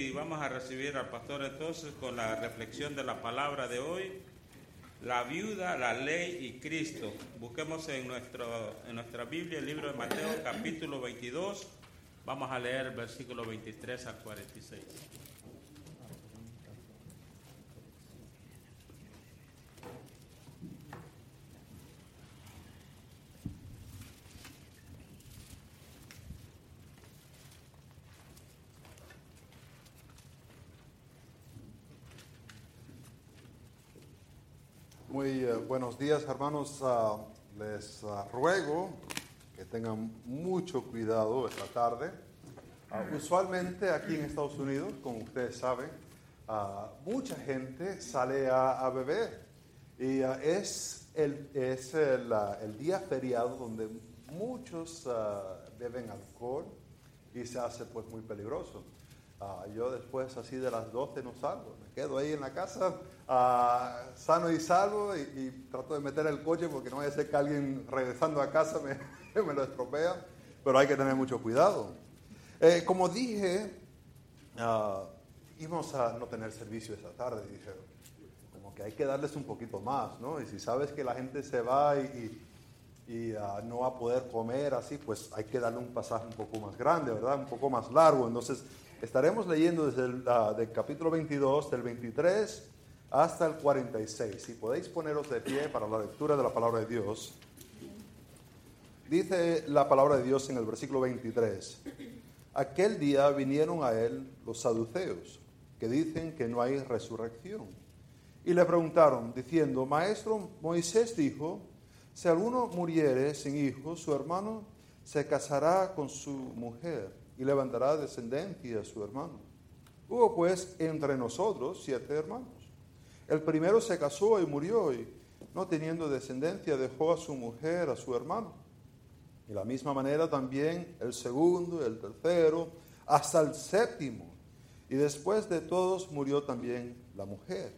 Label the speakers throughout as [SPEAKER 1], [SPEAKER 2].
[SPEAKER 1] Y vamos a recibir al pastor entonces con la reflexión de la palabra de hoy, la viuda, la ley y Cristo. Busquemos en, nuestro, en nuestra Biblia el libro de Mateo capítulo 22, vamos a leer el versículo 23 al 46.
[SPEAKER 2] Muy eh, buenos días, hermanos. Ah, les ah, ruego que tengan mucho cuidado esta tarde. Ah, usualmente aquí en Estados Unidos, como ustedes saben, mucha gente sale a, beber y es, el, es el, día feriado donde muchos beben alcohol y se hace pues muy peligroso. yo después así de las 12 no salgo, me quedo ahí en la casa sano y salvo y, trato de meter el coche porque no vaya a ser que alguien regresando a casa me, me lo estropea, pero hay que tener mucho cuidado. Eh, como dije, íbamos a no tener servicio esa tarde, dije, como que hay que darles un poquito más, ¿no? Y si sabes que la gente se va y, y ah, no va a poder comer así, pues hay que darle un pasaje un poco más grande, ¿verdad? Un poco más largo. Entonces, estaremos leyendo desde el del capítulo 22, del 23 hasta el 46. Si podéis poneros de pie para la lectura de la palabra de Dios. Dice la palabra de Dios en el versículo 23. Aquel día vinieron a él los saduceos, que dicen que no hay resurrección. Y le preguntaron, diciendo, Maestro, Moisés dijo, si alguno muriere sin hijos, su hermano se casará con su mujer y levantará descendencia a su hermano. Hubo pues entre nosotros siete hermanos. El primero se casó y murió y no teniendo descendencia dejó a su mujer, a su hermano. Y de la misma manera también el segundo, el tercero, hasta el séptimo. Y después de todos murió también la mujer.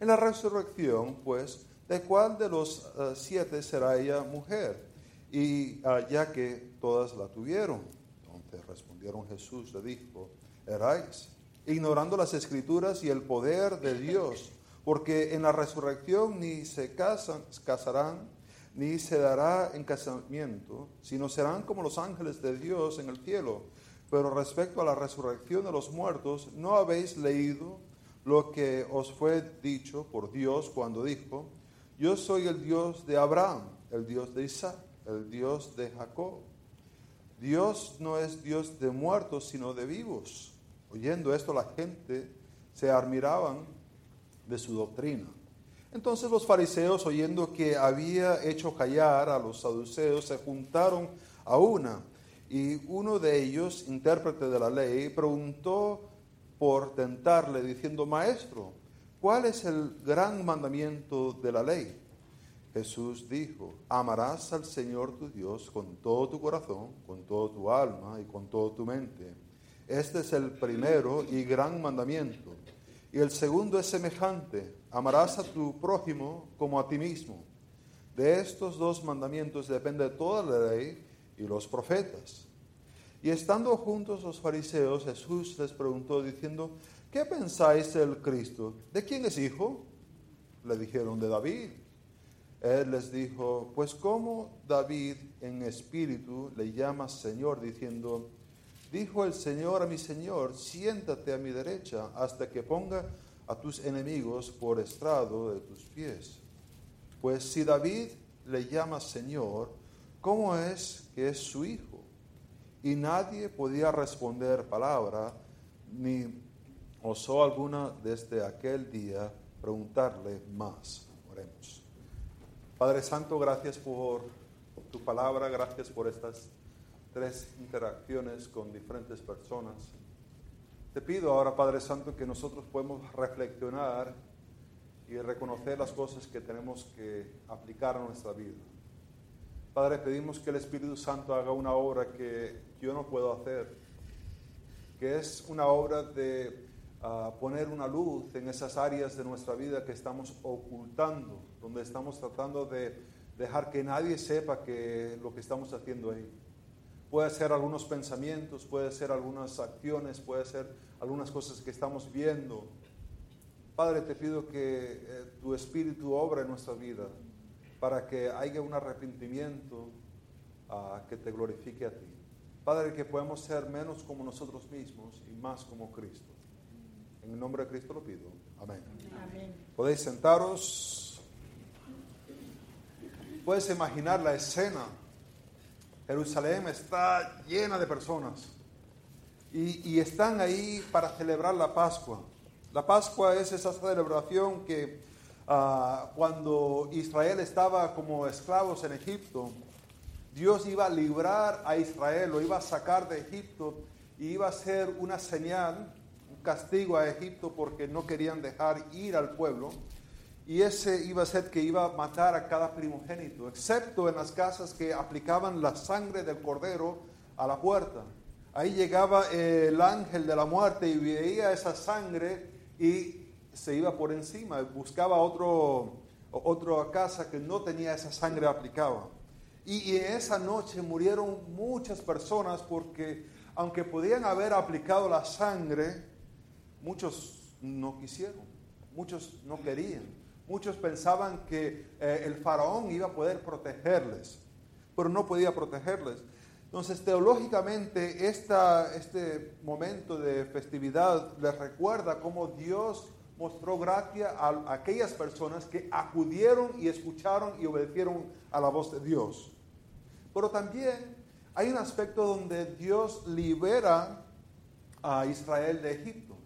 [SPEAKER 2] En la resurrección, pues, ¿de cuál de los eh, siete será ella mujer? Y ah, ya que todas la tuvieron. Entonces respondieron Jesús, le dijo, erais, ignorando las escrituras y el poder de Dios porque en la resurrección ni se casan, casarán, ni se dará en casamiento, sino serán como los ángeles de Dios en el cielo. Pero respecto a la resurrección de los muertos, ¿no habéis leído lo que os fue dicho por Dios cuando dijo, yo soy el Dios de Abraham, el Dios de Isaac, el Dios de Jacob? Dios no es Dios de muertos, sino de vivos. Oyendo esto la gente se admiraban de su doctrina. Entonces los fariseos, oyendo que había hecho callar a los saduceos, se juntaron a una. Y uno de ellos, intérprete de la ley, preguntó por tentarle, diciendo, Maestro, ¿cuál es el gran mandamiento de la ley? Jesús dijo, amarás al Señor tu Dios con todo tu corazón, con toda tu alma y con toda tu mente. Este es el primero y gran mandamiento. Y el segundo es semejante, amarás a tu prójimo como a ti mismo. De estos dos mandamientos depende toda la ley y los profetas. Y estando juntos los fariseos, Jesús les preguntó diciendo, ¿qué pensáis del Cristo? ¿De quién es hijo? Le dijeron, de David. Él les dijo, pues como David en espíritu le llama Señor, diciendo, Dijo el Señor a mi Señor, siéntate a mi derecha hasta que ponga a tus enemigos por estrado de tus pies. Pues si David le llama Señor, ¿cómo es que es su hijo? Y nadie podía responder palabra, ni osó alguna desde aquel día preguntarle más. Oremos. Padre Santo, gracias por tu palabra, gracias por estas tres interacciones con diferentes personas. Te pido ahora, Padre Santo, que nosotros podemos reflexionar y reconocer las cosas que tenemos que aplicar a nuestra vida. Padre, pedimos que el Espíritu Santo haga una obra que yo no puedo hacer, que es una obra de ah, poner una luz en esas áreas de nuestra vida que estamos ocultando, donde estamos tratando de dejar que nadie sepa que lo que estamos haciendo ahí. Puede ser algunos pensamientos, puede ser algunas acciones, puede ser algunas cosas que estamos viendo. Padre, te pido que eh, tu Espíritu obra en nuestra vida para que haya un arrepentimiento ah, que te glorifique a ti. Padre, que podamos ser menos como nosotros mismos y más como Cristo. En el nombre de Cristo lo pido. Amén. Amén. Podéis sentaros. Puedes imaginar la escena. Jerusalén está llena de personas y, están ahí para celebrar la Pascua. La Pascua es esa celebración que ah, cuando Israel estaba como esclavos en Egipto, Dios iba a librar a Israel, lo iba a sacar de Egipto y iba a ser una señal, un castigo a Egipto porque no querían dejar ir al pueblo. Y ese iba a ser que iba a matar a cada primogénito, excepto en las casas que aplicaban la sangre del cordero a la puerta. Ahí llegaba el ángel de la muerte y veía esa sangre y se iba por encima, buscaba otro, otra casa que no tenía esa sangre aplicada. Y, en esa noche murieron muchas personas porque aunque podían haber aplicado la sangre, muchos no quisieron, muchos no querían, muchos pensaban que eh, el faraón iba a poder protegerles, pero no podía protegerles. Entonces, teológicamente, este momento de festividad les recuerda cómo Dios mostró gracia a aquellas personas que acudieron y escucharon y obedecieron a la voz de Dios. Pero también hay un aspecto donde Dios libera a Israel de Egipto.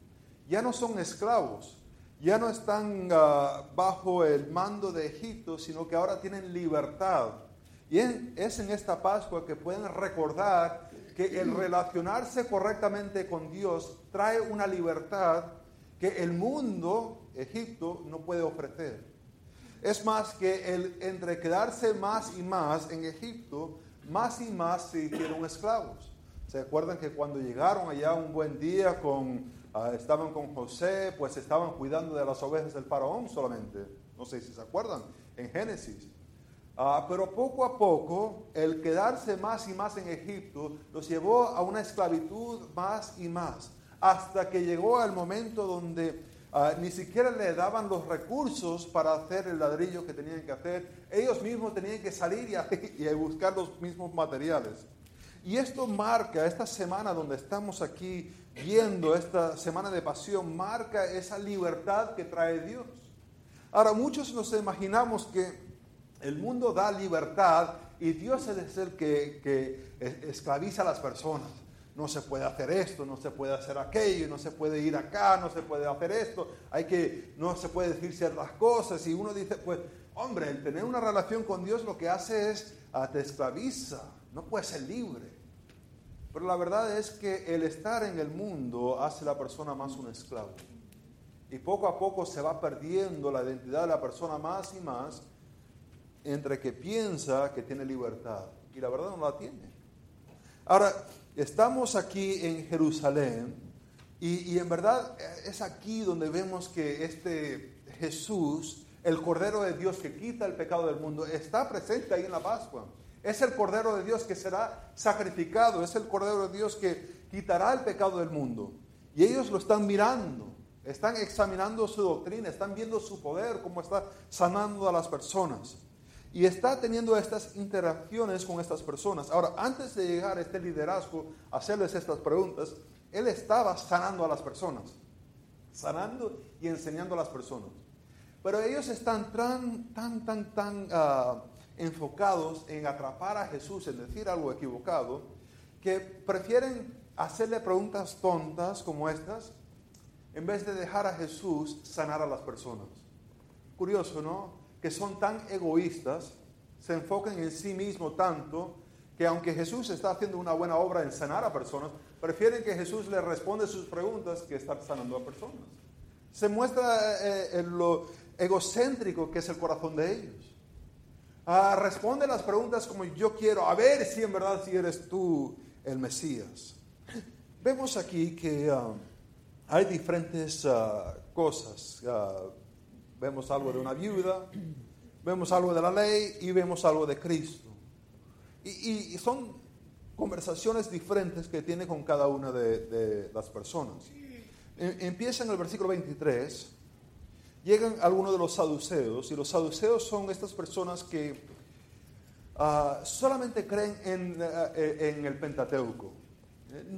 [SPEAKER 2] Ya no son esclavos, ya no están ah, bajo el mando de Egipto, sino que ahora tienen libertad y es en esta Pascua que pueden recordar que el relacionarse correctamente con Dios trae una libertad que el mundo, Egipto, no puede ofrecer. Es más que el entre quedarse más y más en Egipto, más y más se hicieron esclavos. ¿Se acuerdan que cuando llegaron allá un buen día con, ah, estaban con José, pues estaban cuidando de las ovejas del faraón solamente? No sé si se acuerdan, en Génesis. Ah, pero poco a poco, el quedarse más y más en Egipto los llevó a una esclavitud más y más, hasta que llegó el momento donde ah, ni siquiera le daban los recursos para hacer el ladrillo que tenían que hacer. Ellos mismos tenían que salir y buscar los mismos materiales. Y esto marca, esta semana donde estamos aquí viendo, esta semana de pasión, marca esa libertad que trae Dios. Ahora, muchos nos imaginamos que el mundo da libertad y Dios es el que, esclaviza a las personas. No se puede hacer esto, no se puede hacer aquello, no se puede ir acá, no se puede hacer esto, hay que, no se puede decir ciertas cosas. Y uno dice, pues, hombre, el tener una relación con Dios lo que hace es ah, te esclaviza, no puedes ser libre. Pero la verdad es que el estar en el mundo hace a la persona más un esclavo. Y poco a poco se va perdiendo la identidad de la persona más y más entre que piensa que tiene libertad y la verdad no la tiene. Ahora, estamos aquí en Jerusalén y, en verdad es aquí donde vemos que este Jesús, el Cordero de Dios que quita el pecado del mundo, está presente ahí en la Pascua. Es el Cordero de Dios que será sacrificado, es el Cordero de Dios que quitará el pecado del mundo. Y ellos lo están mirando, están examinando su doctrina, están viendo su poder, cómo está sanando a las personas y está teniendo estas interacciones con estas personas. Ahora, antes de llegar a este liderazgo, hacerles estas preguntas, él estaba sanando a las personas, sanando y enseñando a las personas. Pero ellos están tan, tan, tan, tan ah, enfocados en atrapar a Jesús, en decir algo equivocado, que prefieren hacerle preguntas tontas como estas, en vez de dejar a Jesús sanar a las personas. Curioso, ¿no? que son tan egoístas, se enfocan en sí mismo tanto, que aunque Jesús está haciendo una buena obra en sanar a personas, prefieren que Jesús les responda sus preguntas que estar sanando a personas. Se muestra eh, lo egocéntrico que es el corazón de ellos. Ah, responde las preguntas como yo quiero, a ver si en verdad si eres tú el Mesías. Vemos aquí que ah, hay diferentes ah, cosas Vemos algo de una viuda, vemos algo de la ley y vemos algo de Cristo. Y, son conversaciones diferentes que tiene con cada una de, las personas. em- empieza en el versículo 23, llegan algunos de los saduceos, y los saduceos son estas personas que ah, solamente creen en, eh, en el Pentateuco.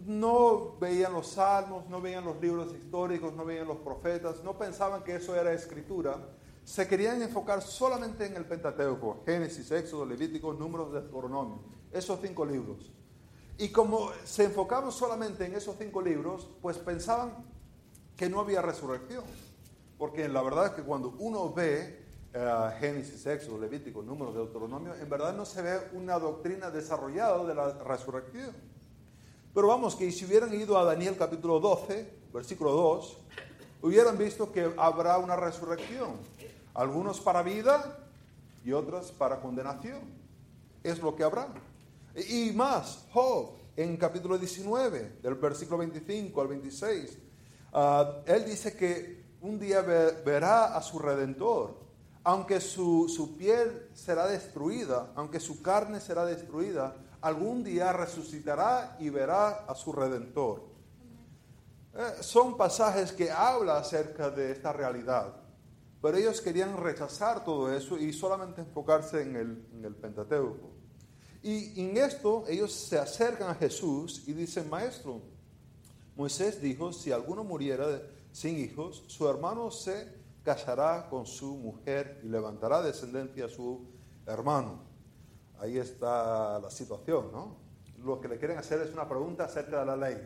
[SPEAKER 2] No veían los salmos, no veían los libros históricos, no veían los profetas, no pensaban que eso era escritura. Se querían enfocar solamente en el Pentateuco, Génesis, Éxodo, Levítico, Números, Deuteronomio, esos cinco libros. Y como se enfocaban solamente en esos cinco libros, pues pensaban que no había resurrección. Porque la verdad es que cuando uno ve eh, Génesis, Éxodo, Levítico, Números, Deuteronomio, en verdad no se ve una doctrina desarrollada de la resurrección. Pero vamos, que si hubieran ido a Daniel capítulo 12, versículo 2, hubieran visto que habrá una resurrección. Algunos para vida y otros para condenación. Es lo que habrá. Y más, Job, en capítulo 19, del versículo 25 al 26, ah, él dice que un día verá a su redentor, aunque su, su piel será destruida, aunque su carne será destruida, algún día resucitará y verá a su redentor. Eh, son pasajes que habla acerca de esta realidad, pero ellos querían rechazar todo eso y solamente enfocarse en el, en el Pentateuco. Y en esto ellos se acercan a Jesús y dicen, maestro, Moisés dijo, si alguno muriera sin hijos, su hermano se casará con su mujer y levantará descendencia a su hermano ahí está la situación, ¿no? Lo que le quieren hacer es una pregunta acerca de la ley.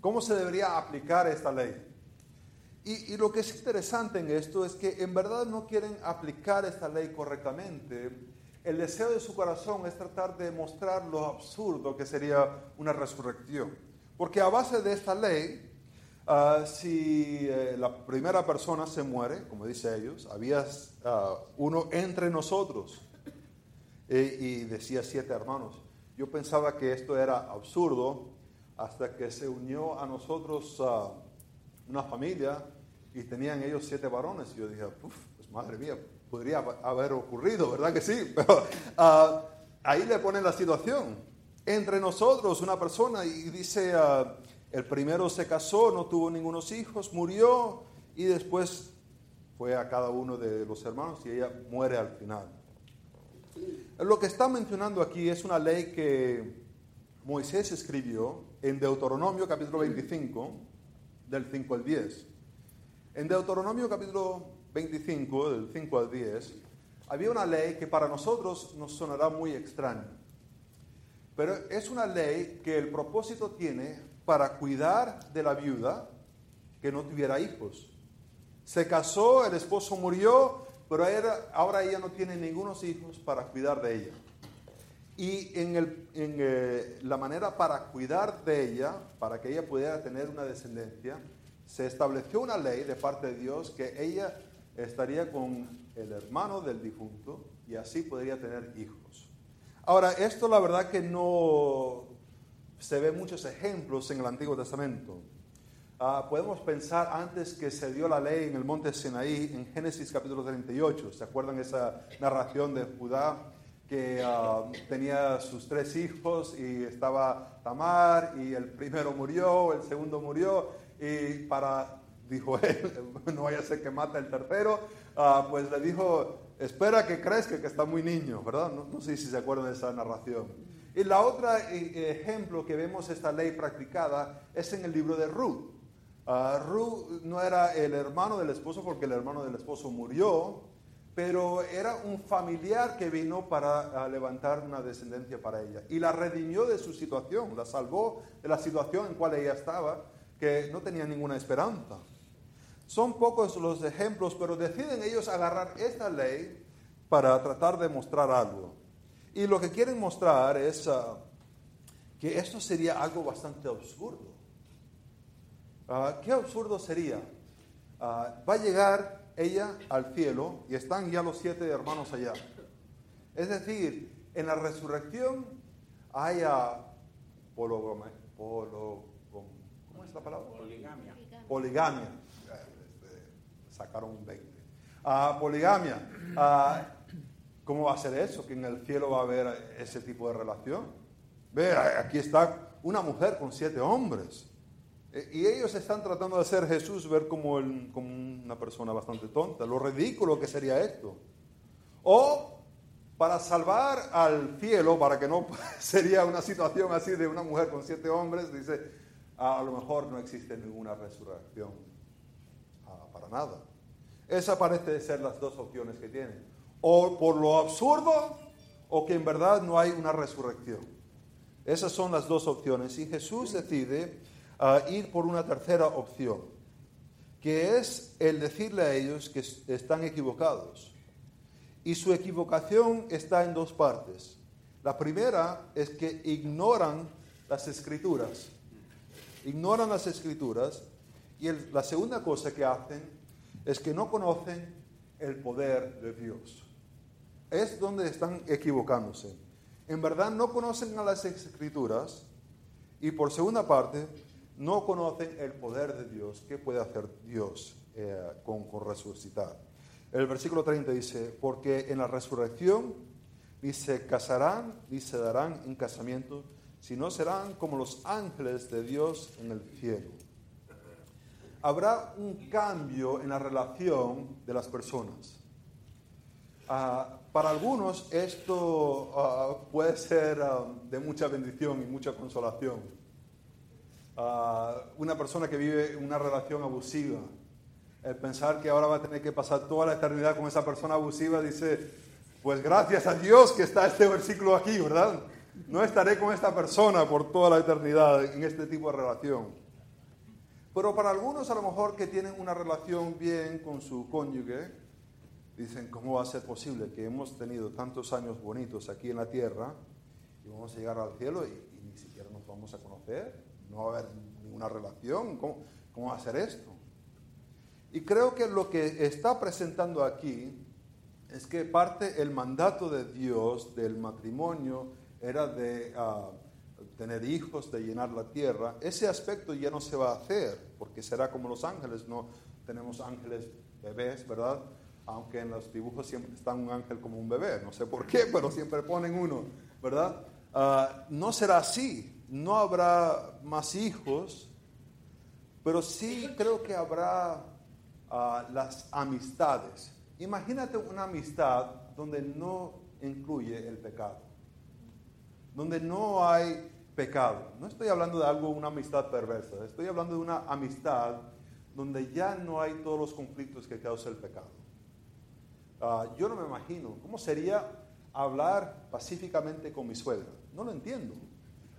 [SPEAKER 2] ¿Cómo se debería aplicar esta ley? Y, lo que es interesante en esto es que en verdad no quieren aplicar esta ley correctamente. El deseo de su corazón es tratar de mostrar lo absurdo que sería una resurrección. Porque a base de esta ley, ah, si eh, la primera persona se muere, como dice ellos, había ah, uno entre nosotros y decía siete hermanos. Yo pensaba que esto era absurdo hasta que se unió a nosotros una familia y tenían ellos siete varones. Y yo dije, pues madre mía, podría haber ocurrido, ¿verdad que sí? Pero ah, ahí le ponen la situación. Entre nosotros una persona y dice, el primero se casó, no tuvo ningunos hijos, murió y después fue a cada uno de los hermanos y ella muere al final. Lo que está mencionando aquí es una ley que Moisés escribió en Deuteronomio capítulo 25, del 5 al 10. En Deuteronomio capítulo 25, del 5 al 10, había una ley que para nosotros nos sonará muy extraña. Pero es una ley que el propósito tiene para cuidar de la viuda que no tuviera hijos. Se casó, el esposo murió, pero ahora ella no tiene ningunos hijos para cuidar de ella. Y en, eh, la manera para cuidar de ella, para que ella pudiera tener una descendencia, se estableció una ley de parte de Dios que ella estaría con el hermano del difunto y así podría tener hijos. Ahora, esto la verdad que no se ve muchos ejemplos en el Antiguo Testamento. Ah, podemos pensar antes que se dio la ley en el monte Sinaí, en Génesis capítulo 38. ¿Se acuerdan esa narración de Judá que ah, tenía sus tres hijos y estaba Tamar y el primero murió, el segundo murió y para, dijo él, no vaya a ser que mata el tercero, ah, pues le dijo, espera que crezca, que está muy niño, ¿verdad? No, no sé si se acuerdan de esa narración. Y la otra eh, ejemplo que vemos esta ley practicada es en el libro de Ruth. Uh, Ru no era el hermano del esposo porque el hermano del esposo murió, pero era un familiar que vino para ah, levantar una descendencia para ella. Y la redimió de su situación, la salvó de la situación en cual ella estaba, que no tenía ninguna esperanza. Son pocos los ejemplos, pero deciden ellos agarrar esta ley para tratar de mostrar algo. Y lo que quieren mostrar es ah, que esto sería algo bastante absurdo. Ah, qué absurdo sería. Ah, va a llegar ella al cielo y están ya los siete hermanos allá. Es decir, en la resurrección hay ¿cómo es la palabra?
[SPEAKER 1] Poligamia.
[SPEAKER 2] Poligamia. Este, sacaron un 20. Ah, poligamia. ¿Cómo va a ser eso? Que en el cielo va a haber ese tipo de relación. Ve, aquí está una mujer con siete hombres. Eh, Y ellos están tratando de hacer Jesús ver como, el- como una persona bastante tonta, lo ridículo que sería esto. O para salvar al cielo, para que no sería una situación así de una mujer con siete hombres, dice, "Ah, a lo mejor no existe ninguna resurrección. Ah, para nada. Esa parece ser las dos opciones que tienen. O por lo absurdo, o que en verdad no hay una resurrección. Esas son las dos opciones. Y Jesús decide ah, ir por una tercera opción, que es el decirle a ellos que es- están equivocados. Y su equivocación está en dos partes. La primera es que ignoran las escrituras. Ignoran las escrituras. Y la segunda cosa que hacen es que no conocen el poder de Dios. Es donde están equivocándose. En verdad no conocen a las escrituras y por segunda parte no conocen el poder de Dios. ¿Qué puede hacer Dios eh, con, con resucitar? El versículo 30 dice, porque en la resurrección ni se casarán ni se darán en casamiento, sino serán como los ángeles de Dios en el cielo. Habrá un cambio en la relación de las personas. Ah, para algunos esto ah, puede ser ah, de mucha bendición y mucha consolación. Una persona que vive una relación abusiva, el pensar que ahora va a tener que pasar toda la eternidad con esa persona abusiva, dice, pues gracias a Dios que está este versículo aquí, ¿verdad? No estaré con esta persona por toda la eternidad en este tipo de relación. Pero para algunos a lo mejor que tienen una relación bien con su cónyuge, dicen, ¿cómo va a ser posible que hemos tenido tantos años bonitos aquí en la tierra y vamos a llegar al cielo y, ni siquiera nos vamos a conocer? No va a haber ninguna relación. ¿Cómo, cómo va a ser esto? Y creo que lo que está presentando aquí es que parte el mandato de Dios del matrimonio era de ah, tener hijos, de llenar la tierra. Ese aspecto ya no se va a hacer, porque será como los ángeles, no tenemos ángeles bebés, ¿verdad? Aunque en los dibujos siempre está un ángel como un bebé, no sé por qué, pero siempre ponen uno, ¿verdad? Ah, no será así, no habrá más hijos, pero sí creo que habrá ah, las amistades. Imagínate una amistad donde no incluye el pecado, donde no hay pecado. No estoy hablando de algo, una amistad perversa, estoy hablando de una amistad donde ya no hay todos los conflictos que causa el pecado. Ah, yo no me imagino cómo sería hablar pacíficamente con mi suegra. No lo entiendo.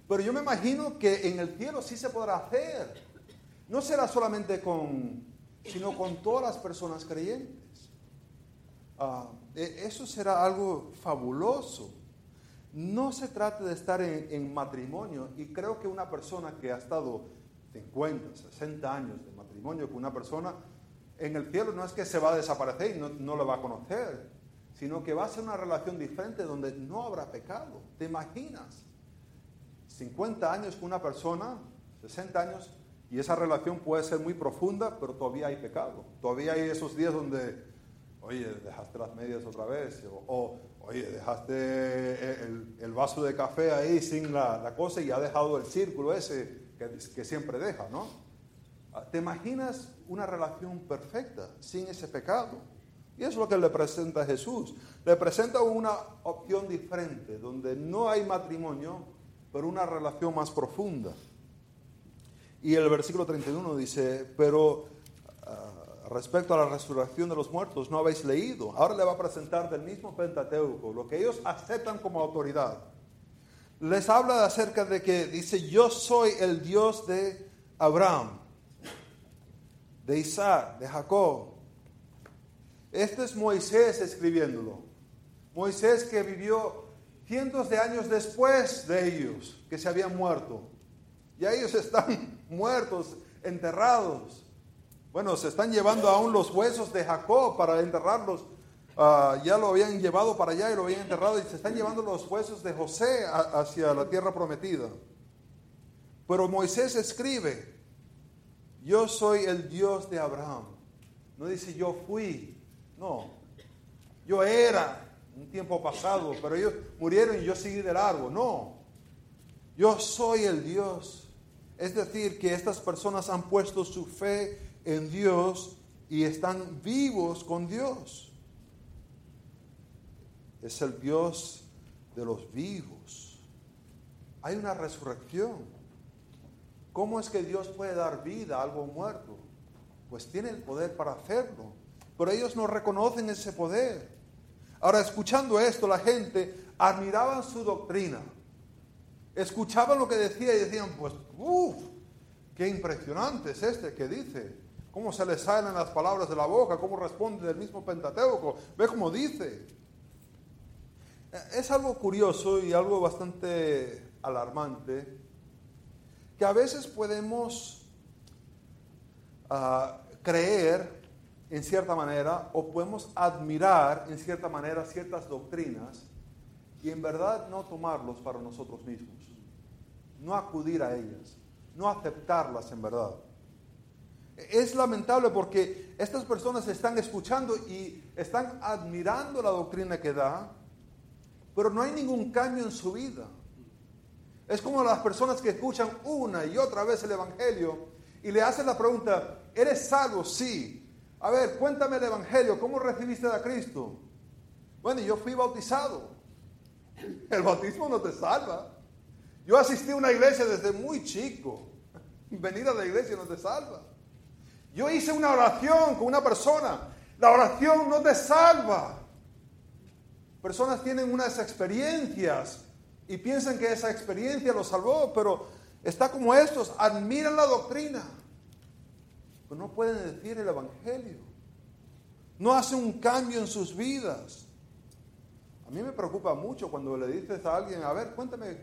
[SPEAKER 2] Pero yo me imagino que en el cielo sí se podrá hacer. No será solamente con, sino con todas las personas creyentes. E- eso será algo fabuloso. No se trata de estar en, en matrimonio y creo que una persona que ha estado 50, 60 años de matrimonio con una persona, en el cielo no es que se va a desaparecer y no, no lo va a conocer, sino que va a ser una relación diferente donde no habrá pecado. ¿Te imaginas? 50 años con una persona, 60 años, y esa relación puede ser muy profunda, pero todavía hay pecado. Todavía hay esos días donde, oye, dejaste las medias otra vez, o, o, oye, dejaste el, vaso de café ahí sin la, cosa y ha dejado el círculo ese que siempre deja, ¿no? ¿Te imaginas una relación perfecta sin ese pecado? Y es lo que le presenta Jesús. Le presenta una opción diferente, donde no hay matrimonio, pero una relación más profunda. Y el versículo 31 dice, pero uh, respecto a la resurrección de los muertos, no habéis leído. Ahora le va a presentar del mismo Pentateuco, lo que ellos aceptan como autoridad. Les habla acerca de que dice, yo soy el Dios de Abraham, de Isaac, de Jacob. Este es Moisés escribiéndolo. Moisés que vivió cientos de años después de ellos, que se habían muerto. Ya ellos están muertos, enterrados. Bueno, se están llevando aún los huesos de Jacob para enterrarlos. Uh, ya lo habían llevado para allá y lo habían enterrado y se están llevando los huesos de José hacia la tierra prometida. Pero Moisés escribe, yo soy el Dios de Abraham. No dice yo fui, no. Yo era un tiempo pasado, pero ellos murieron y yo seguí del árbol. No. Yo soy el Dios Es decir, que estas personas han puesto su fe en Dios y están vivos con Dios. Es el Dios de los vivos. Hay una resurrección. ¿Cómo es que Dios puede dar vida a algo muerto? Pues tiene el poder para hacerlo. Pero ellos no reconocen ese poder. Ahora, escuchando esto, la gente admiraba su doctrina. Escuchaban lo que decía y decían, pues, uff, qué impresionante es este que dice. Cómo se le salen las palabras de la boca, cómo responde del mismo Pentateuco. Ve cómo dice. Es algo curioso y algo bastante alarmante que a veces podemos ah, creer en cierta manera o podemos admirar en cierta manera ciertas doctrinas y en verdad no tomarlos para nosotros mismos, no acudir a ellas, no aceptarlas en verdad. Es lamentable porque estas personas están escuchando y están admirando la doctrina que da, pero no hay ningún cambio en su vida. Es como las personas que escuchan una y otra vez el Evangelio y le hacen la pregunta, ¿eres salvo? Sí. A ver, cuéntame el Evangelio, ¿cómo recibiste a Cristo? Bueno, yo fui bautizado. El bautismo no te salva. Yo asistí a una iglesia desde muy chico. Venir a la iglesia no te salva. Yo hice una oración con una persona. La oración no te salva. Personas tienen unas experiencias y piensan que esa experiencia los salvó, pero está como estos, admiran la doctrina, pero no pueden decir el Evangelio. No hacen un cambio en sus vidas. A mí me preocupa mucho cuando le dices a alguien, a ver, cuéntame,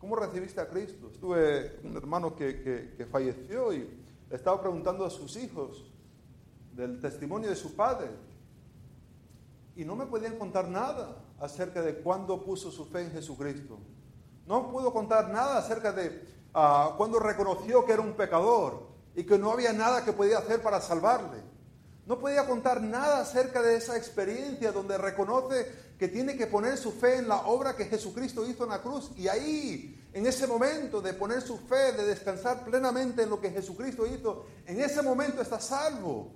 [SPEAKER 2] ¿cómo recibiste a Cristo? Estuve un hermano que, que falleció y estaba preguntando a sus hijos del testimonio de su padre y no me podían contar nada acerca de cuándo puso su fe en Jesucristo. No pudo contar nada acerca de uh, cuándo reconoció que era un pecador y que no había nada que podía hacer para salvarle. No podía contar nada acerca de esa experiencia donde reconoce que tiene que poner su fe en la obra que Jesucristo hizo en la cruz. Y ahí, en ese momento de poner su fe, de descansar plenamente en lo que Jesucristo hizo, en ese momento está salvo.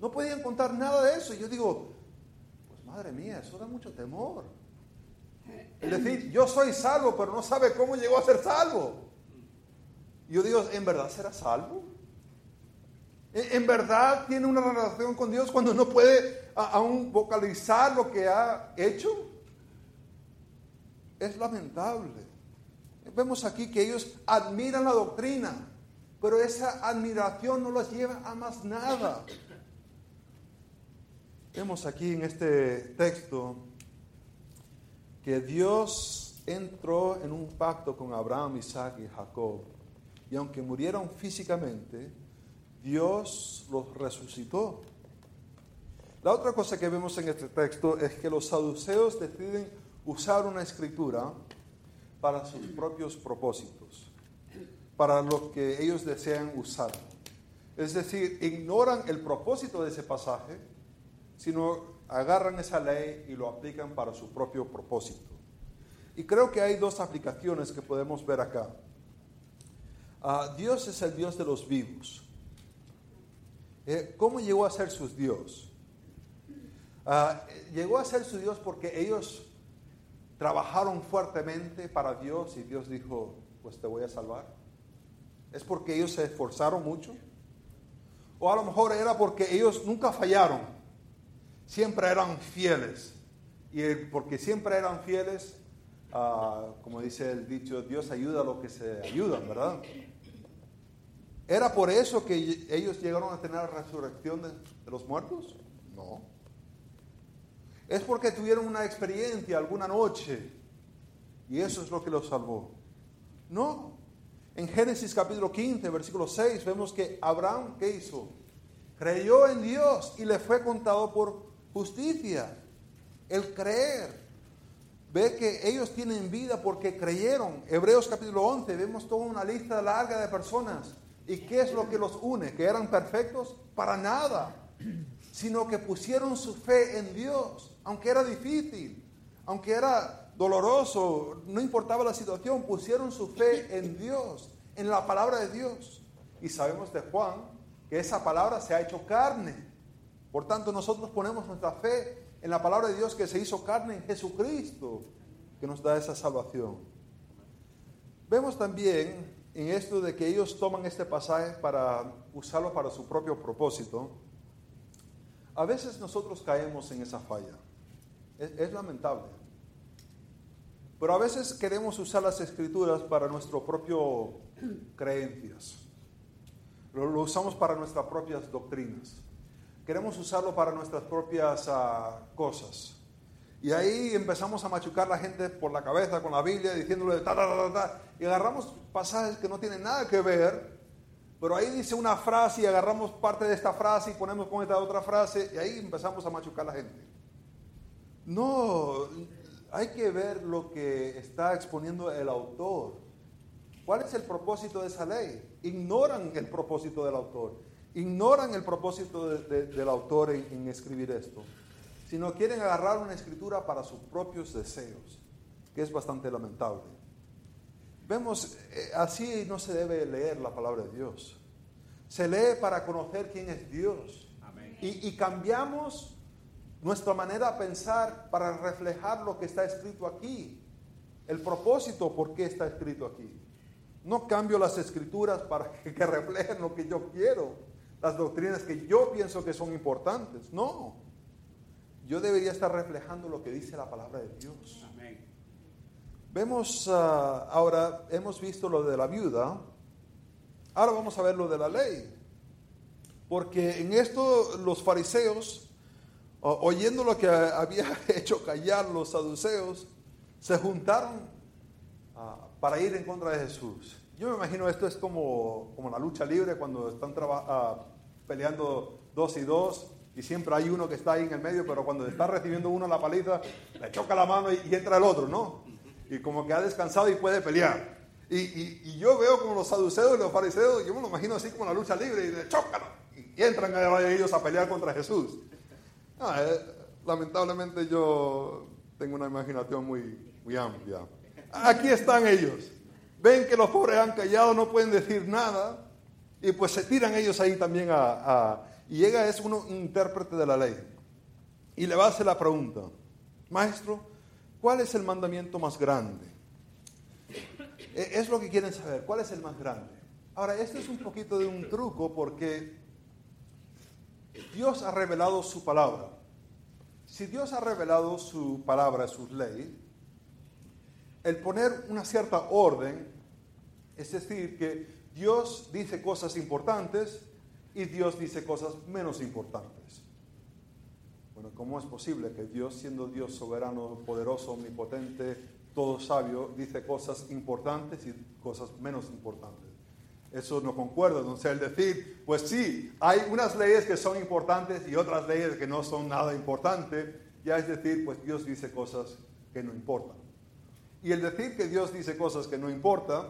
[SPEAKER 2] No podían contar nada de eso. Y yo digo, Madre mía, eso da mucho temor. Es decir, yo soy salvo, pero no sabe cómo llegó a ser salvo. Yo digo, ¿en verdad será salvo? ¿En verdad tiene una relación con Dios cuando no puede aún vocalizar lo que ha hecho? Es lamentable. Vemos aquí que ellos admiran la doctrina, pero esa admiración no los lleva a más nada. Vemos aquí en este texto que Dios entró en un pacto con Abraham, Isaac y Jacob. Y aunque murieron físicamente, Dios los resucitó. La otra cosa que vemos en este texto es que los saduceos deciden usar una escritura para sus propios propósitos, para lo que ellos desean usar. Es decir, ignoran el propósito de ese pasaje sino agarran esa ley y lo aplican para su propio propósito. Y creo que hay dos aplicaciones que podemos ver acá. Ah, Dios es el Dios de los vivos. Eh, ¿Cómo llegó a ser su Dios? Ah, llegó a ser su Dios porque ellos trabajaron fuertemente para Dios y Dios dijo, pues te voy a salvar. ¿Es porque ellos se esforzaron mucho? O a lo mejor era porque ellos nunca fallaron siempre eran fieles. Y porque siempre eran fieles, ah, como dice el dicho, Dios ayuda a los que se ayudan, ¿verdad? ¿Era por eso que ellos llegaron a tener la resurrección de, de los muertos? No. Es porque tuvieron una experiencia alguna noche y eso es lo que los salvó. No. En Génesis capítulo 15, versículo 6, vemos que Abraham, ¿qué hizo? Creyó en Dios y le fue contado por justicia, el creer. Ve que ellos tienen vida porque creyeron. Hebreos capítulo 11, vemos toda una lista larga de personas. ¿Y qué es lo que los une? ¿Que eran perfectos? Para nada. Sino que pusieron su fe en Dios, aunque era difícil, aunque era doloroso, no importaba la situación, pusieron su fe en Dios. en la palabra de Dios. Y sabemos de Juan que esa palabra se ha hecho carne. Por tanto, nosotros ponemos nuestra fe en la palabra de Dios que se hizo carne en Jesucristo, que nos da esa salvación. Vemos también en esto de que ellos toman este pasaje para usarlo para su propio propósito. A veces nosotros caemos en esa falla. Es, lamentable. Pero a veces queremos usar las escrituras para nuestro propio creencias. Lo, usamos para nuestras propias doctrinas. Queremos usarlo para nuestras propias ah, cosas. Y ahí empezamos a machucar a la gente por la cabeza con la Biblia, diciéndole ta, ta, ta, ta, y agarramos pasajes que no tienen nada que ver, pero ahí dice una frase y agarramos parte de esta frase y ponemos con esta otra frase, y ahí empezamos a machucar a la gente. No, hay que ver lo que está exponiendo el autor. ¿Cuál es el propósito de esa ley? Ignoran el propósito del autor, ignoran el propósito del autor en escribir esto sino quieren agarrar una escritura para sus propios deseos, que es bastante lamentable. Vemos, eh, así no se debe leer la palabra de Dios. Se lee para conocer quién es Dios. Y, y cambiamos nuestra manera de pensar para reflejar lo que está escrito aquí. El propósito por qué está escrito aquí. No cambio las escrituras para que, que reflejen lo que yo quiero, las doctrinas que yo pienso que son importantes. No yo debería estar reflejando lo que dice la palabra de Dios. Vemos ah, ahora, hemos visto lo de la viuda, ahora vamos a ver lo de la ley. Porque en esto los fariseos, oyendo lo que había hecho callar los saduceos, se juntaron ah, para ir en contra de Jesús. Yo me imagino esto es como, como la lucha libre cuando están uh, peleando dos y dos y siempre hay uno que está ahí en el medio, pero cuando está recibiendo uno la paliza, le choca la mano y, entra el otro, ¿no? Y como que ha descansado y puede pelear. Y, yo veo como los saduceos y los fariseos, yo me lo imagino así como la lucha libre, y le chocan y entran ellos a pelear contra Jesús. Eh, lamentablemente yo tengo una imaginación muy, muy amplia. Aquí están ellos. Ven que los pobres han callado, no pueden decir nada, y pues se tiran ellos ahí también a y llega es un intérprete de la ley y le va a hacer la pregunta, maestro, ¿cuál es el mandamiento más grande? E, es lo que quieren saber, ¿cuál es el más grande? Ahora, esto es un poquito de un truco porque Dios ha revelado su palabra. Si Dios ha revelado su palabra, su ley, el poner una cierta orden, es decir, que Dios dice cosas importantes y Dios dice cosas menos importantes. Bueno, ¿cómo es posible que Dios, siendo Dios soberano, poderoso, omnipotente, todo sabio, dice cosas importantes y cosas menos importantes? Eso no concuerda. Entonces, el decir, pues sí, hay unas leyes que son importantes y otras leyes que no son nada importantes, ya es decir, pues Dios dice cosas que no importan. Y el decir que Dios dice cosas que no importan,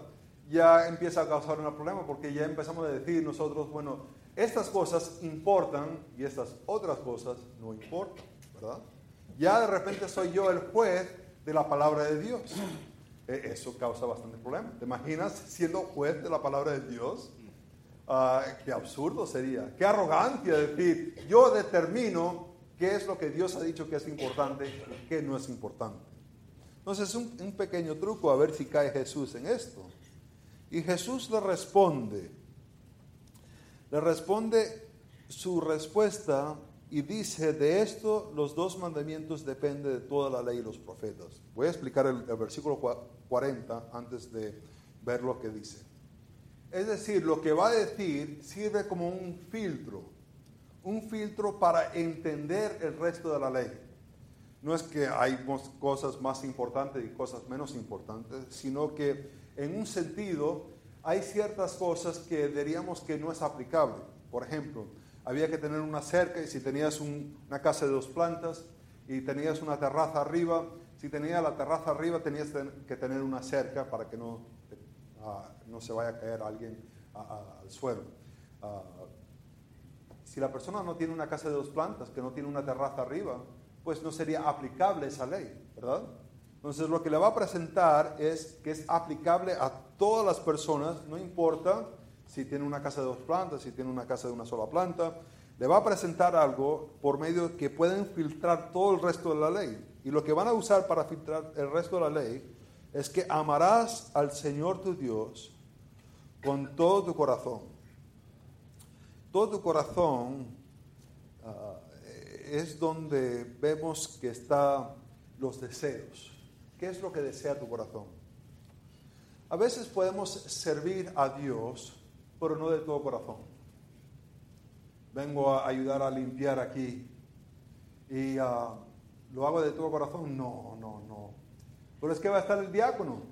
[SPEAKER 2] ya empieza a causar un problema porque ya empezamos a decir nosotros, bueno, estas cosas importan y estas otras cosas no importan, ¿verdad? Ya de repente soy yo el juez de la palabra de Dios. E, eso causa bastante problema. ¿Te imaginas siendo juez de la palabra de Dios? Ah, qué absurdo sería, qué arrogancia decir, yo determino qué es lo que Dios ha dicho que es importante y qué no es importante. Entonces es un, un pequeño truco a ver si cae Jesús en esto. Y Jesús le responde, le responde su respuesta y dice, de esto los dos mandamientos dependen de toda la ley y los profetas. Voy a explicar el, versículo 40 antes de ver lo que dice. Es decir, lo que va a decir sirve como un filtro, un filtro para entender el resto de la ley. No es que hay cosas más importantes y cosas menos importantes, sino que en un sentido hay ciertas cosas que diríamos que no es aplicable. Por ejemplo, había que tener una cerca y si tenías una casa de dos plantas y tenías una terraza arriba, si tenías la terraza arriba tenías que tener una cerca para que no, ah, no se vaya a caer alguien al suelo. Ah, si la persona no tiene una casa de dos plantas, que no tiene una terraza arriba, pues no sería aplicable esa ley, ¿verdad? Entonces lo que le va a presentar es que es aplicable a todas las personas, no importa si tiene una casa de dos plantas, si tiene una casa de una sola planta, le va a presentar algo por medio que pueden filtrar todo el resto de la ley. Y lo que van a usar para filtrar el resto de la ley es que amarás al Señor tu Dios con todo tu corazón. Todo tu corazón ah, es donde vemos que están los deseos. ¿Qué es lo que desea tu corazón? A veces podemos servir a Dios, pero no de todo corazón. Vengo a ayudar a limpiar aquí y ah, lo hago de todo corazón. No, no, no. Pero es que va a estar el diácono.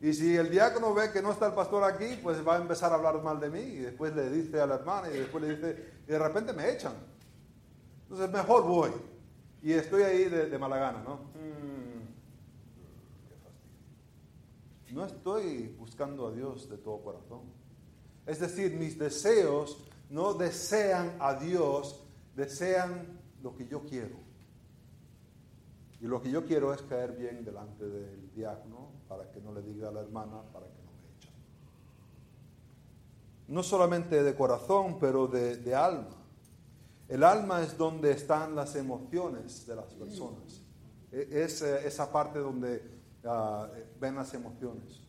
[SPEAKER 2] Y si el diácono ve que no está el pastor aquí, pues va a empezar a hablar mal de mí y después le dice a la hermana y después le dice, y de repente me echan. Entonces mejor voy. Y estoy ahí de, de mala gana, ¿no? No estoy buscando a Dios de todo corazón. Es decir, mis deseos no desean a Dios, desean lo que yo quiero. Y lo que yo quiero es caer bien delante del diácono para que no le diga a la hermana para que no me echen. No solamente de corazón, pero de, alma. El alma es donde están las emociones de las personas. E, es eh, esa parte donde Ah, ven las emociones.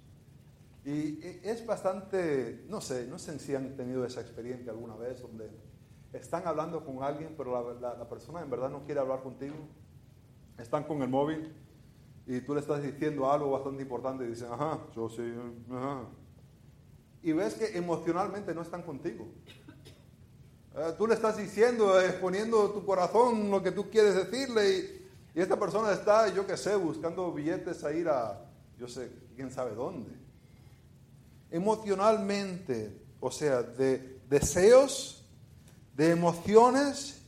[SPEAKER 2] Y es bastante, no sé, no sé si han tenido esa experiencia alguna vez donde están hablando con alguien, pero la, la, persona en verdad no quiere hablar contigo. Están con el móvil y tú le estás diciendo algo bastante importante y dicen, ajá, yo sí, ajá. Y ves que emocionalmente no están contigo. Eh, tú le estás diciendo, exponiendo tu corazón lo que tú quieres decirle y y esta persona está, yo qué sé, buscando billetes a ir a, yo sé, quién sabe dónde. Emocionalmente, o sea, de deseos, de emociones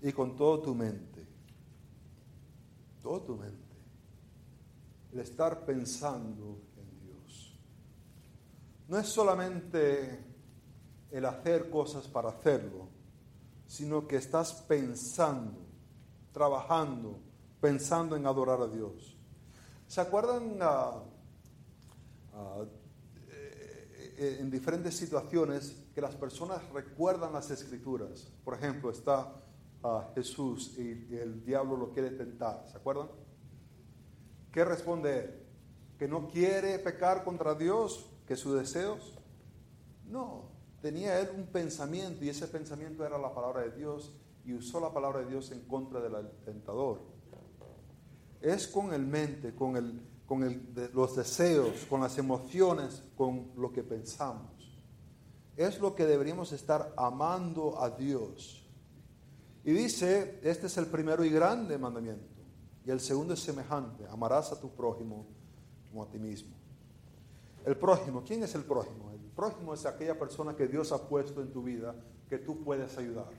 [SPEAKER 2] y con toda tu mente. Toda tu mente. El estar pensando en Dios. No es solamente el hacer cosas para hacerlo, sino que estás pensando trabajando, pensando en adorar a Dios. ¿Se acuerdan ah, ah, eh, en diferentes situaciones que las personas recuerdan las escrituras? Por ejemplo, está ah, Jesús y, el diablo lo quiere tentar. ¿Se acuerdan? ¿Qué responde él? ¿Que no quiere pecar contra Dios? ¿Que sus deseos? No, tenía él un pensamiento y ese pensamiento era la palabra de Dios y usó la palabra de Dios en contra del tentador. Es con el mente, con, el, con el, los deseos, con las emociones, con lo que pensamos. Es lo que deberíamos estar amando a Dios. Y dice, este es el primero y grande mandamiento. Y el segundo es semejante, amarás a tu prójimo como a ti mismo. El prójimo, ¿quién es el prójimo? El prójimo es aquella persona que Dios ha puesto en tu vida que tú puedes ayudar.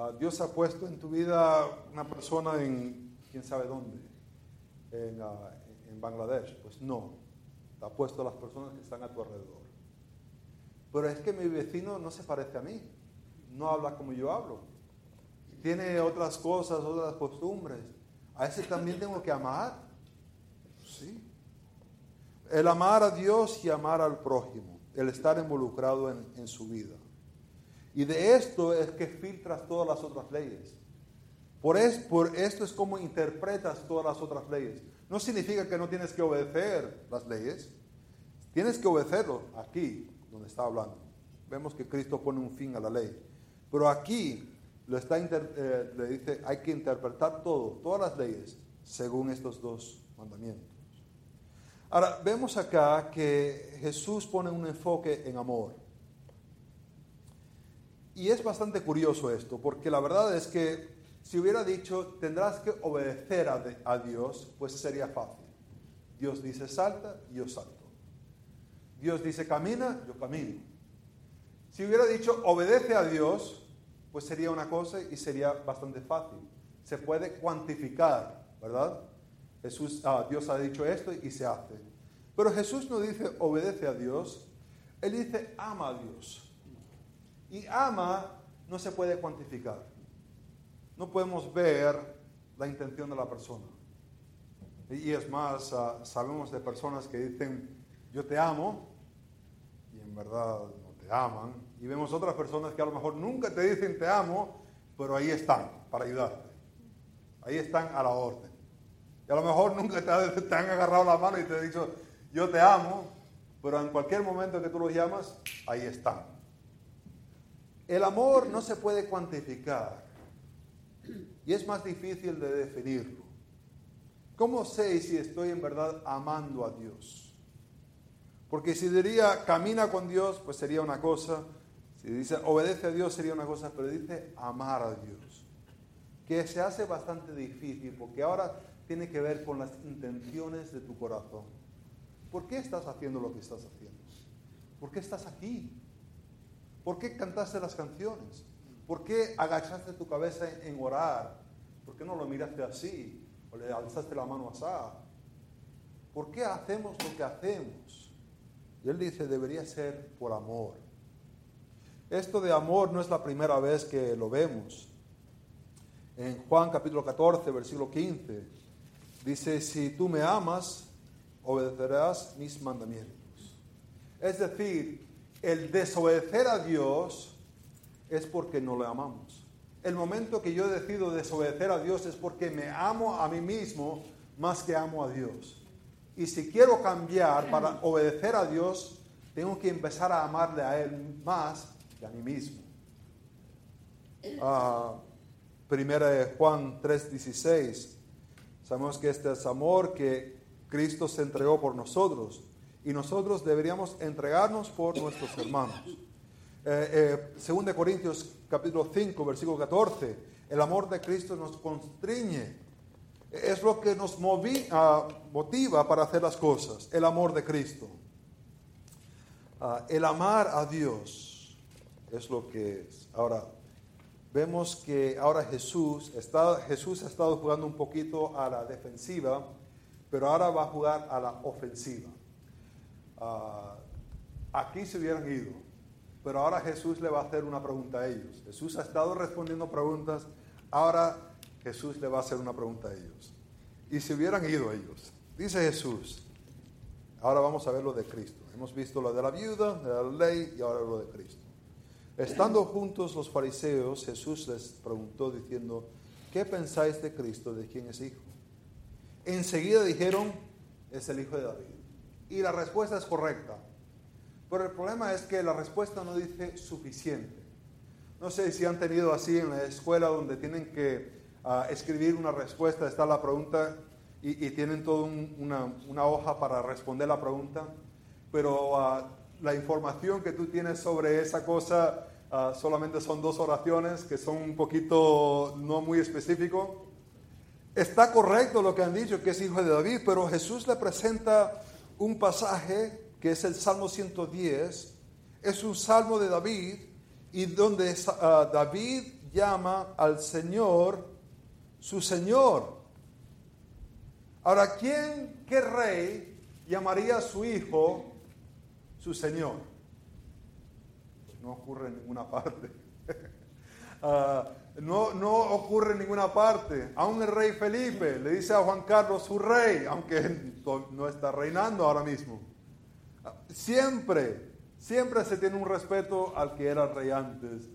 [SPEAKER 2] Ah, Dios ha puesto en tu vida una persona en quién sabe dónde, en, ah, Bangladesh. Pues no, ha puesto a las personas que están a tu alrededor. Pero es que mi vecino no se parece a mí, no habla como yo hablo, tiene otras cosas, otras costumbres. A ese también tengo que amar. Sí. El amar a Dios y amar al prójimo, el estar involucrado en, en su vida. Y de esto es que filtras todas las otras leyes. Por, por esto es como interpretas todas las otras leyes. No significa que no tienes que obedecer las leyes. Tienes que obedecerlo aquí, donde está hablando. Vemos que Cristo pone un fin a la ley. Pero aquí lo está eh, le dice, hay que interpretar todo, todas las leyes, según estos dos mandamientos. Ahora, vemos acá que Jesús pone un enfoque en amor. Y es bastante curioso esto, porque la verdad es que si hubiera dicho tendrás que obedecer a, Dios, pues sería fácil. Dios dice salta, yo salto. Dios dice camina, yo camino. Si hubiera dicho obedece a Dios, pues sería una cosa y sería bastante fácil. Se puede cuantificar, ¿verdad? Jesús, ah, Dios ha dicho esto y se hace. Pero Jesús no dice obedece a Dios, Él dice ama a Dios. Y ama no se puede cuantificar. No podemos ver la intención de la persona. Y es más, ah, sabemos de personas que dicen, yo te amo, y en verdad no te aman. Y vemos otras personas que a lo mejor nunca te dicen te amo, pero ahí están para ayudarte. Ahí están a la orden. Y a lo mejor nunca te, han agarrado la mano y te han dicho, yo te amo, pero en cualquier momento que tú los llamas, ahí están. El amor no se puede cuantificar y es más difícil de definirlo. ¿Cómo sé si estoy en verdad amando a Dios? Porque si diría camina con Dios, pues sería una cosa. Si dice obedece a Dios, sería una cosa. Pero dice amar a Dios. Que se hace bastante difícil porque ahora tiene que ver con las intenciones de tu corazón. ¿Por qué estás haciendo lo que estás haciendo? ¿Por qué estás aquí? ¿Por qué cantaste las canciones? ¿Por qué agachaste tu cabeza en orar? ¿Por qué no lo miraste así? ¿O le alzaste la mano así? ¿Por qué hacemos lo que hacemos? Y él dice, debería ser por amor. Esto de amor no es la primera vez que lo vemos. En Juan capítulo 14, versículo 15, dice, si tú me amas, obedecerás mis mandamientos. Es decir, el desobedecer a Dios es porque no le amamos. El momento que yo decido desobedecer a Dios es porque me amo a mí mismo más que amo a Dios. Y si quiero cambiar para obedecer a Dios, tengo que empezar a amarle a Él más que a mí mismo. Ah, primera de Juan 3:16. Sabemos que este es amor que Cristo se entregó por nosotros y nosotros deberíamos entregarnos por nuestros hermanos. Eh, eh, de Corintios capítulo 5, versículo 14, el amor de Cristo nos constriñe. Es lo que nos ah, motiva para hacer las cosas, el amor de Cristo. Ah, el amar a Dios es lo que es. Ahora, vemos que ahora Jesús, está, Jesús ha estado jugando un poquito a la defensiva pero ahora va a jugar a la ofensiva. Ah, aquí se hubieran ido, pero ahora Jesús le va a hacer una pregunta a ellos. Jesús ha estado respondiendo preguntas, ahora Jesús le va a hacer una pregunta a ellos. Y se hubieran ido ellos. Dice Jesús, ahora vamos a ver lo de Cristo. Hemos visto lo de la viuda, de la ley y ahora lo de Cristo. Estando juntos los fariseos, Jesús les preguntó diciendo, ¿qué pensáis de Cristo? ¿De quién es hijo? enseguida dijeron, es el hijo de David. Y la respuesta es correcta. Pero el problema es que la respuesta no dice suficiente. No sé si han tenido así en la escuela donde tienen que ah, escribir una respuesta, está la pregunta y, tienen toda una, hoja para responder la pregunta, pero ah, la información que tú tienes sobre esa cosa ah, solamente son dos oraciones que son un poquito no muy específico. Está correcto lo que han dicho, que es hijo de David, pero Jesús le presenta un pasaje que es el Salmo 110. Es un salmo de David y donde ah, David llama al Señor su Señor. Ahora, ¿quién, qué rey llamaría a su hijo su Señor? Pues no ocurre en ninguna parte. Ah, no, ocurre en ninguna parte. Aún el rey Felipe le dice a Juan Carlos su rey, aunque no está reinando ahora mismo. Siempre, siempre se tiene un respeto al que era rey antes,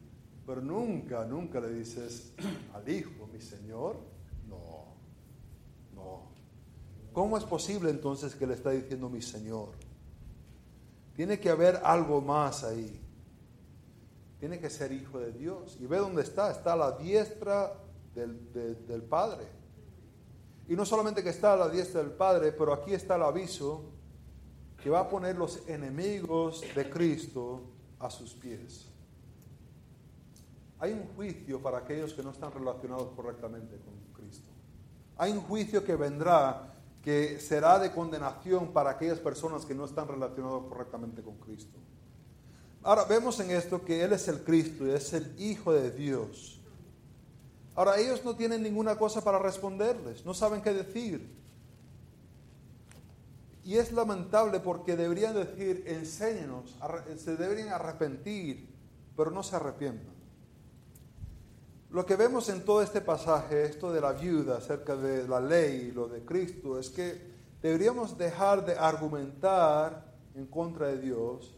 [SPEAKER 2] pero nunca, nunca le dices al hijo, mi señor. No, no. ¿Cómo es posible entonces que le está diciendo mi señor? Tiene que haber algo más ahí tiene que ser hijo de Dios. Y ve dónde está, está a la diestra del, Padre. Y no solamente que está a la diestra del Padre, pero aquí está el aviso que va a poner los enemigos de Cristo a sus pies. Hay un juicio para aquellos que no están relacionados correctamente con Cristo. Hay un juicio que vendrá que será de condenación para aquellas personas que no están relacionadas correctamente con Cristo. Ahora vemos en esto que Él es el Cristo y es el Hijo de Dios. Ahora ellos no tienen ninguna cosa para responderles, no saben qué decir. Y es lamentable porque deberían decir, enséñenos, se deberían arrepentir, pero no se arrepientan. Lo que vemos en todo este pasaje, esto de la viuda, acerca de la ley y lo de Cristo, es que deberíamos dejar de argumentar en contra de Dios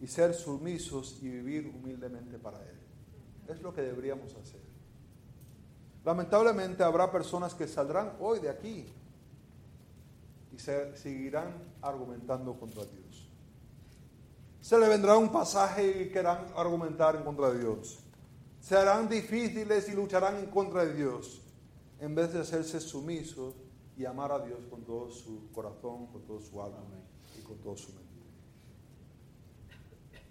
[SPEAKER 2] y ser sumisos y vivir humildemente para Él. Es lo que deberíamos hacer. Lamentablemente habrá personas que saldrán hoy de aquí y se seguirán argumentando contra Dios. Se le vendrá un pasaje y querrán argumentar en contra de Dios. Serán difíciles y lucharán en contra de Dios en vez de hacerse sumisos y amar a Dios con todo su corazón, con todo su alma y con todo su mente.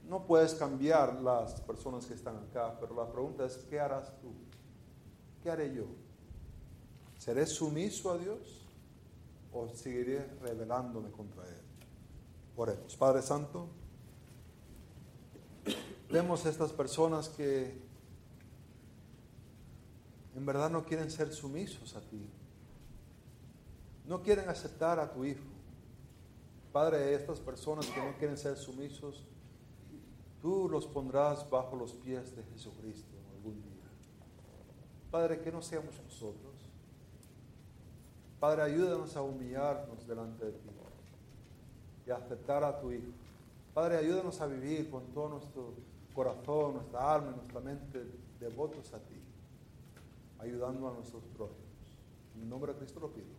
[SPEAKER 2] No puedes cambiar las personas que están acá, pero la pregunta es, ¿qué harás tú? ¿Qué haré yo? ¿Seré sumiso a Dios o seguiré rebelándome contra Él? Oremos. Padre Santo, vemos estas personas que en verdad no quieren ser sumisos a ti. No quieren aceptar a tu Hijo. Padre, estas personas que no quieren ser sumisos, tú los pondrás bajo los pies de Jesucristo algún día. Padre, que no seamos nosotros. Padre, ayúdanos a humillarnos delante de ti y a aceptar a tu Hijo. Padre, ayúdanos a vivir con todo nuestro corazón, nuestra alma y nuestra mente devotos a ti, ayudando a nuestros prójimos. En nombre de Cristo lo pido.